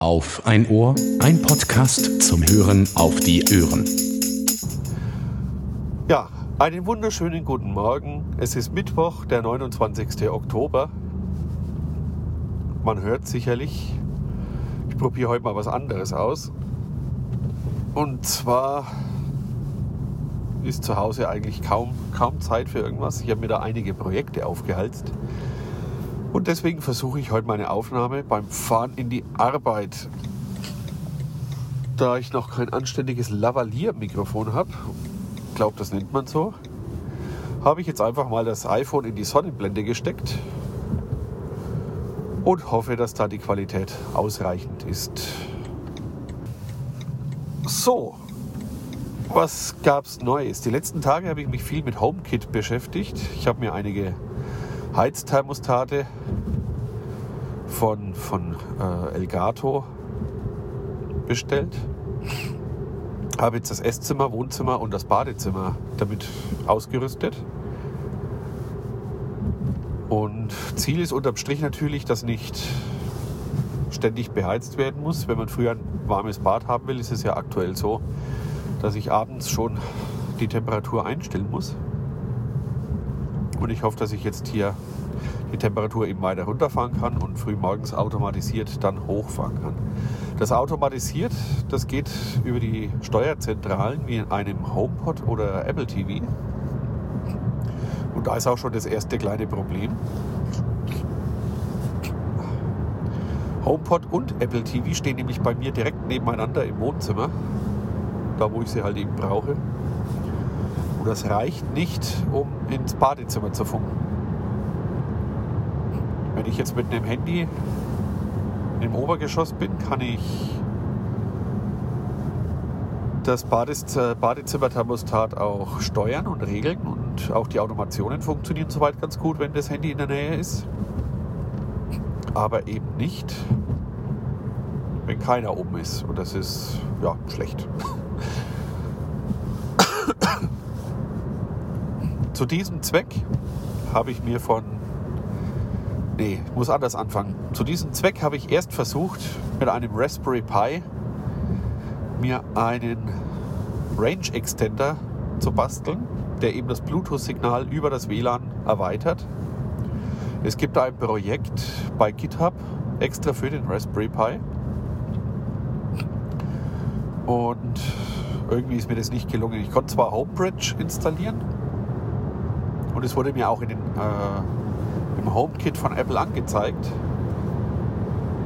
Auf ein Ohr, ein Podcast zum Hören auf die Ohren. Ja, einen wunderschönen guten Morgen. Es ist Mittwoch, der 29. Oktober. Man hört sicherlich, ich probiere heute mal was anderes aus. Und zwar ist zu Hause eigentlich kaum, kaum Zeit für irgendwas. Ich habe mir da einige Projekte aufgehalst. Und deswegen versuche ich heute meine Aufnahme beim Fahren in die Arbeit. Da ich noch kein anständiges Lavalier-Mikrofon habe, glaube, das nennt man so, habe ich jetzt einfach mal das iPhone in die Sonnenblende gesteckt und hoffe, dass da die Qualität ausreichend ist. So, was gab's Neues? Die letzten Tage habe ich mich viel mit HomeKit beschäftigt. Ich habe mir einige Heizthermostate von, von äh, Elgato bestellt. Habe jetzt das Esszimmer, Wohnzimmer und das Badezimmer damit ausgerüstet. Und Ziel ist unterm Strich natürlich, dass nicht ständig beheizt werden muss. Wenn man früher ein warmes Bad haben will, ist es ja aktuell so, dass ich abends schon die Temperatur einstellen muss. Und ich hoffe, dass ich jetzt hier die Temperatur eben weiter runterfahren kann und früh morgens automatisiert dann hochfahren kann. Das automatisiert, das geht über die Steuerzentralen wie in einem HomePod oder Apple TV. Und da ist auch schon das erste kleine Problem. HomePod und Apple TV stehen nämlich bei mir direkt nebeneinander im Wohnzimmer da wo ich sie halt eben brauche. Und das reicht nicht, um ins Badezimmer zu funken. Wenn ich jetzt mit einem Handy im Obergeschoss bin, kann ich das äh, Badezimmerthermostat auch steuern und regeln und auch die Automationen funktionieren soweit ganz gut, wenn das Handy in der Nähe ist. Aber eben nicht, wenn keiner oben ist. Und das ist ja schlecht. Zu diesem Zweck habe ich mir von. Nee, ich muss anders anfangen. Zu diesem Zweck habe ich erst versucht, mit einem Raspberry Pi mir einen Range Extender zu basteln, der eben das Bluetooth-Signal über das WLAN erweitert. Es gibt ein Projekt bei GitHub extra für den Raspberry Pi. Und irgendwie ist mir das nicht gelungen. Ich konnte zwar Homebridge installieren, und es wurde mir auch in den, äh, im HomeKit von Apple angezeigt.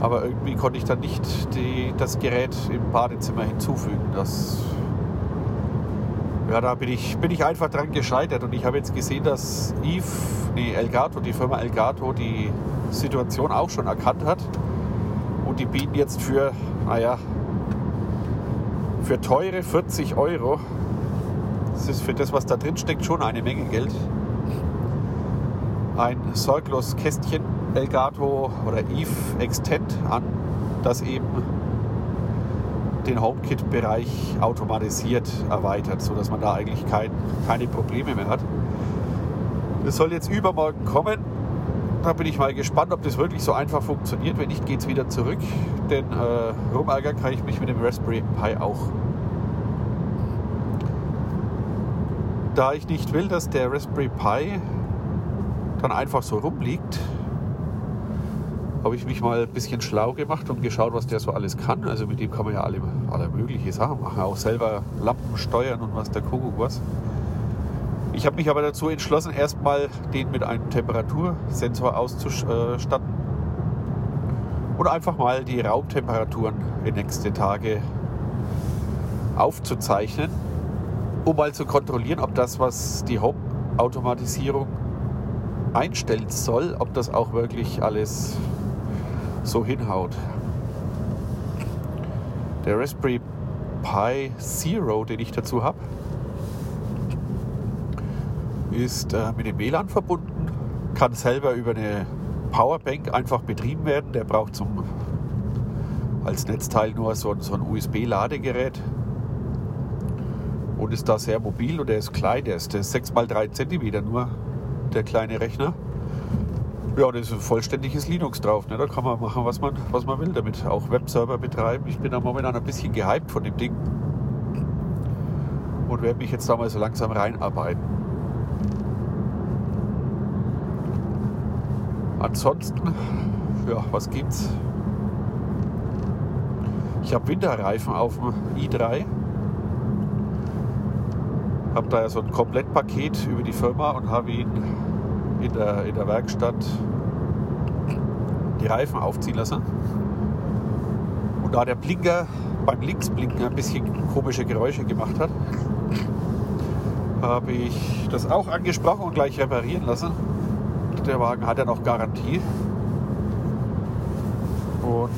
Aber irgendwie konnte ich dann nicht die, das Gerät im Badezimmer hinzufügen. Das, ja, da bin ich, bin ich einfach dran gescheitert. Und ich habe jetzt gesehen, dass Eve, nee, Elgato, die Firma Elgato, die Situation auch schon erkannt hat. Und die bieten jetzt für, naja, für teure 40 Euro, das ist für das, was da drin steckt, schon eine Menge Geld, ein sorglos Kästchen Elgato oder Eve Extend an, das eben den HomeKit-Bereich automatisiert erweitert, sodass man da eigentlich kein, keine Probleme mehr hat. Das soll jetzt übermorgen kommen. Da bin ich mal gespannt, ob das wirklich so einfach funktioniert. Wenn nicht, geht es wieder zurück. Denn äh, rumärgern kann ich mich mit dem Raspberry Pi auch. Da ich nicht will, dass der Raspberry Pi dann einfach so rumliegt, habe ich mich mal ein bisschen schlau gemacht und geschaut, was der so alles kann. Also mit dem kann man ja alle, alle mögliche Sachen machen, auch selber Lampen steuern und was der Kuckuck was. Ich habe mich aber dazu entschlossen, erstmal den mit einem Temperatursensor auszustatten und einfach mal die Raumtemperaturen in nächste Tage aufzuzeichnen, um mal zu kontrollieren, ob das, was die Hauptautomatisierung einstellen soll, ob das auch wirklich alles so hinhaut. Der Raspberry Pi Zero, den ich dazu habe, ist äh, mit dem WLAN verbunden, kann selber über eine Powerbank einfach betrieben werden. Der braucht zum, als Netzteil nur so, so ein USB-Ladegerät und ist da sehr mobil und der ist klein, der ist, der ist 6 x 3 cm nur der kleine Rechner. Ja, da ist ein vollständiges Linux drauf. Ne? Da kann man machen, was man, was man will damit. Auch Webserver betreiben. Ich bin da momentan ein bisschen gehypt von dem Ding. Und werde mich jetzt da mal so langsam reinarbeiten. Ansonsten, ja, was gibt's? Ich habe Winterreifen auf dem i3. Habe da ja so ein Komplettpaket über die Firma und habe ihn in der, in der Werkstatt die Reifen aufziehen lassen. Und da der Blinker beim Linksblinken ein bisschen komische Geräusche gemacht hat, habe ich das auch angesprochen und gleich reparieren lassen. Der Wagen hat ja noch Garantie. Und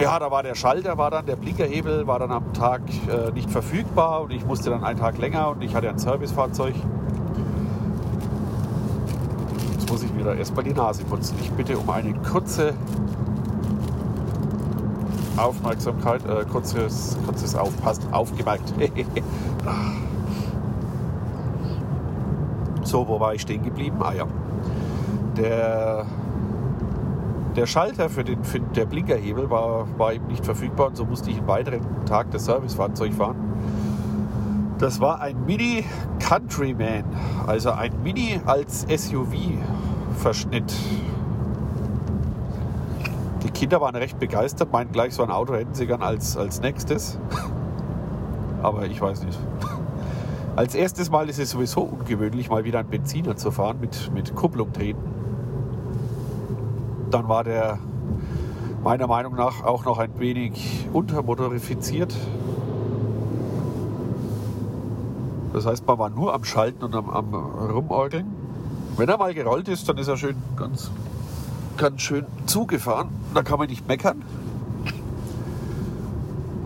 ja, da war der Schalter, war dann der Blinkerhebel, war dann am Tag äh, nicht verfügbar und ich musste dann einen Tag länger und ich hatte ein Servicefahrzeug. Da erstmal die Nase putzen. Ich bitte um eine kurze Aufmerksamkeit, äh, kurzes, kurzes Aufpassen, aufgemerkt. so, wo war ich stehen geblieben? Ah ja. Der der Schalter für den für der Blinkerhebel war, war eben nicht verfügbar und so musste ich einen weiteren Tag das Servicefahrzeug fahren. Das war ein Mini Countryman, also ein Mini als SUV-Verschnitt. Die Kinder waren recht begeistert, meinten gleich, so ein Auto hätten sie gern als, als nächstes. Aber ich weiß nicht. Als erstes Mal ist es sowieso ungewöhnlich, mal wieder einen Benziner zu fahren mit, mit Kupplung treten dann war der meiner Meinung nach auch noch ein wenig untermotorifiziert. Das heißt, man war nur am Schalten und am, am Rumorgeln. Wenn er mal gerollt ist, dann ist er schön ganz, ganz schön zugefahren. Da kann man nicht meckern.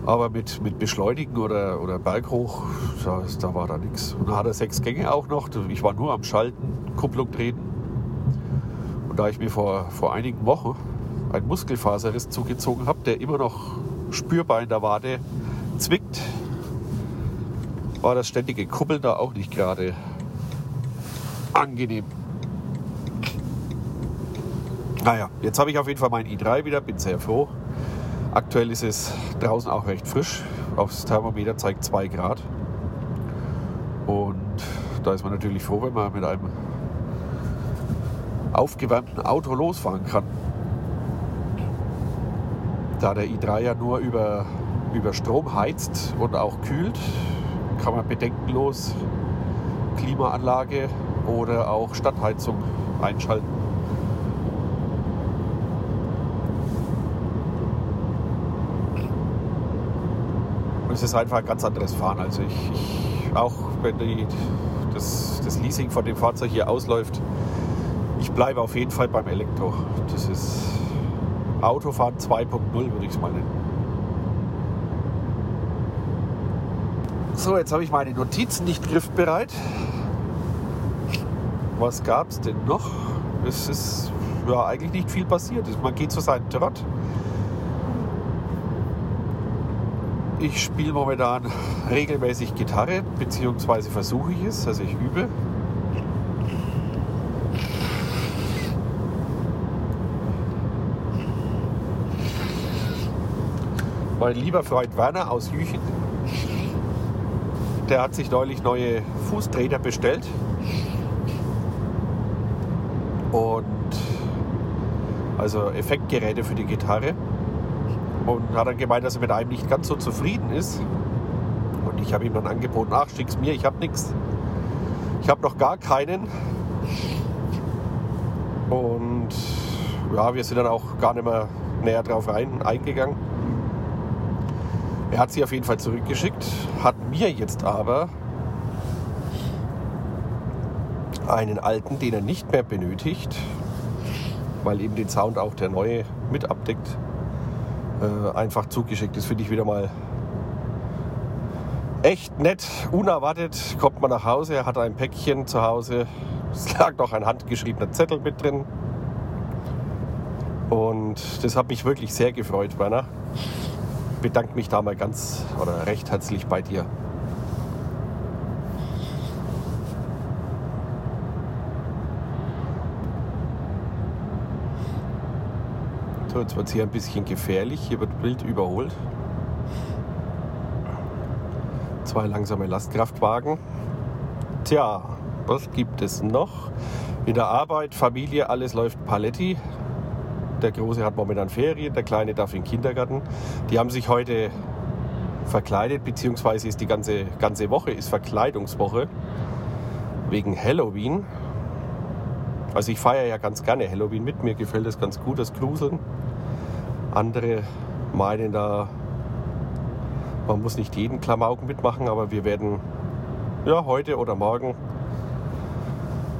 Aber mit, mit Beschleunigen oder, oder Berghoch, da, da war da nichts. Und dann hat er sechs Gänge auch noch. Ich war nur am Schalten, Kupplung treten. Und da ich mir vor, vor einigen Wochen einen Muskelfaserriss zugezogen habe, der immer noch spürbar in der Wade zwickt, war das ständige Kuppeln da auch nicht gerade angenehm. Naja, jetzt habe ich auf jeden Fall mein i3 wieder, bin sehr froh. Aktuell ist es draußen auch recht frisch. Aufs Thermometer zeigt 2 Grad. Und da ist man natürlich froh, wenn man mit einem aufgewärmten Auto losfahren kann. Da der i3 ja nur über, über Strom heizt und auch kühlt, kann man bedenkenlos Klimaanlage oder auch Stadtheizung einschalten. Es ist einfach ein ganz anderes Fahren. Also ich, ich auch wenn die, das, das Leasing von dem Fahrzeug hier ausläuft, ich bleibe auf jeden Fall beim Elektro. Das ist Autofahren 2.0, würde ich es mal nennen. So, jetzt habe ich meine Notizen nicht griffbereit. Was gab es denn noch? Es ist ja eigentlich nicht viel passiert. Man geht zu seinem Trott. Ich spiele momentan regelmäßig Gitarre, beziehungsweise versuche ich es, also ich übe. Mein lieber Freund Werner aus Jüchen, der hat sich neulich neue Fußtreter bestellt. Und also Effektgeräte für die Gitarre. Und hat dann gemeint, dass er mit einem nicht ganz so zufrieden ist. Und ich habe ihm dann angeboten, ach, schick's mir, ich habe nichts. Ich habe noch gar keinen. Und ja, wir sind dann auch gar nicht mehr näher drauf rein, eingegangen. Er hat sie auf jeden Fall zurückgeschickt, hat mir jetzt aber einen alten, den er nicht mehr benötigt, weil eben den Sound auch der neue mit abdeckt, äh, einfach zugeschickt. Das finde ich wieder mal echt nett, unerwartet. Kommt man nach Hause, er hat ein Päckchen zu Hause. Es lag noch ein handgeschriebener Zettel mit drin. Und das hat mich wirklich sehr gefreut, Werner bedanke mich da mal ganz oder recht herzlich bei dir. So, jetzt wird es hier ein bisschen gefährlich. Hier wird wild überholt. Zwei langsame Lastkraftwagen. Tja, was gibt es noch? In der Arbeit, Familie, alles läuft Paletti. Der Große hat momentan Ferien, der Kleine darf in den Kindergarten. Die haben sich heute verkleidet, beziehungsweise ist die ganze, ganze Woche ist Verkleidungswoche wegen Halloween. Also ich feiere ja ganz gerne Halloween mit, mir gefällt das ganz gut, das Gruseln. Andere meinen da, man muss nicht jeden Klamauk mitmachen, aber wir werden ja heute oder morgen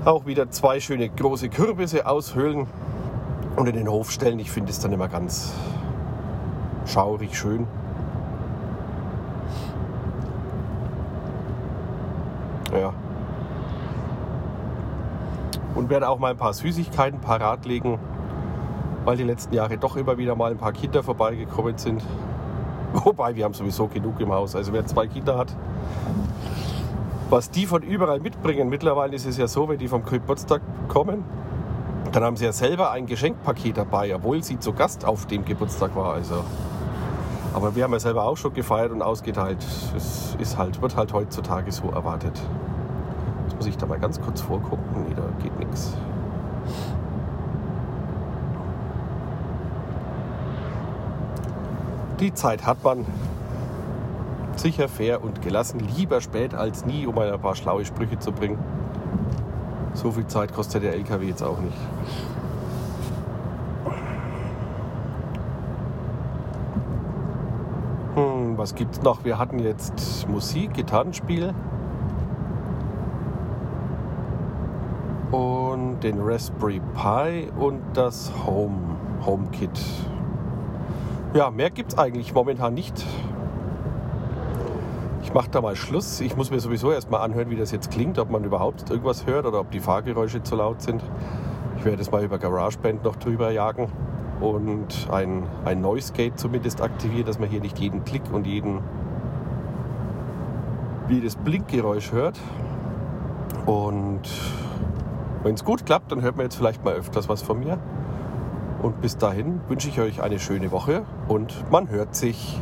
auch wieder zwei schöne große Kürbisse aushöhlen und in den Hof stellen. Ich finde es dann immer ganz schaurig schön. Und werde auch mal ein paar Süßigkeiten parat legen, weil die letzten Jahre doch immer wieder mal ein paar Kinder vorbeigekommen sind. Wobei, wir haben sowieso genug im Haus. Also wer zwei Kinder hat, was die von überall mitbringen. Mittlerweile ist es ja so, wenn die vom Geburtstag kommen, dann haben sie ja selber ein Geschenkpaket dabei, obwohl sie zu Gast auf dem Geburtstag war. Also. Aber wir haben ja selber auch schon gefeiert und ausgeteilt. Es ist halt, wird halt heutzutage so erwartet. Muss ich da mal ganz kurz vorgucken. Nee, da geht nichts. Die Zeit hat man. Sicher, fair und gelassen. Lieber spät als nie, um ein paar schlaue Sprüche zu bringen. So viel Zeit kostet der LKW jetzt auch nicht. Hm, was gibt's noch? Wir hatten jetzt Musik, Gitarrenspiel. Und den Raspberry Pi und das Home, HomeKit. Ja, mehr gibt es eigentlich momentan nicht. Ich mache da mal Schluss. Ich muss mir sowieso erstmal anhören, wie das jetzt klingt, ob man überhaupt irgendwas hört oder ob die Fahrgeräusche zu laut sind. Ich werde es mal über GarageBand noch drüber jagen und ein, ein Noise Gate zumindest aktivieren, dass man hier nicht jeden Klick und jeden, jedes Blinkgeräusch hört. Und wenn es gut klappt, dann hört man jetzt vielleicht mal öfters was von mir. Und bis dahin wünsche ich euch eine schöne Woche und man hört sich.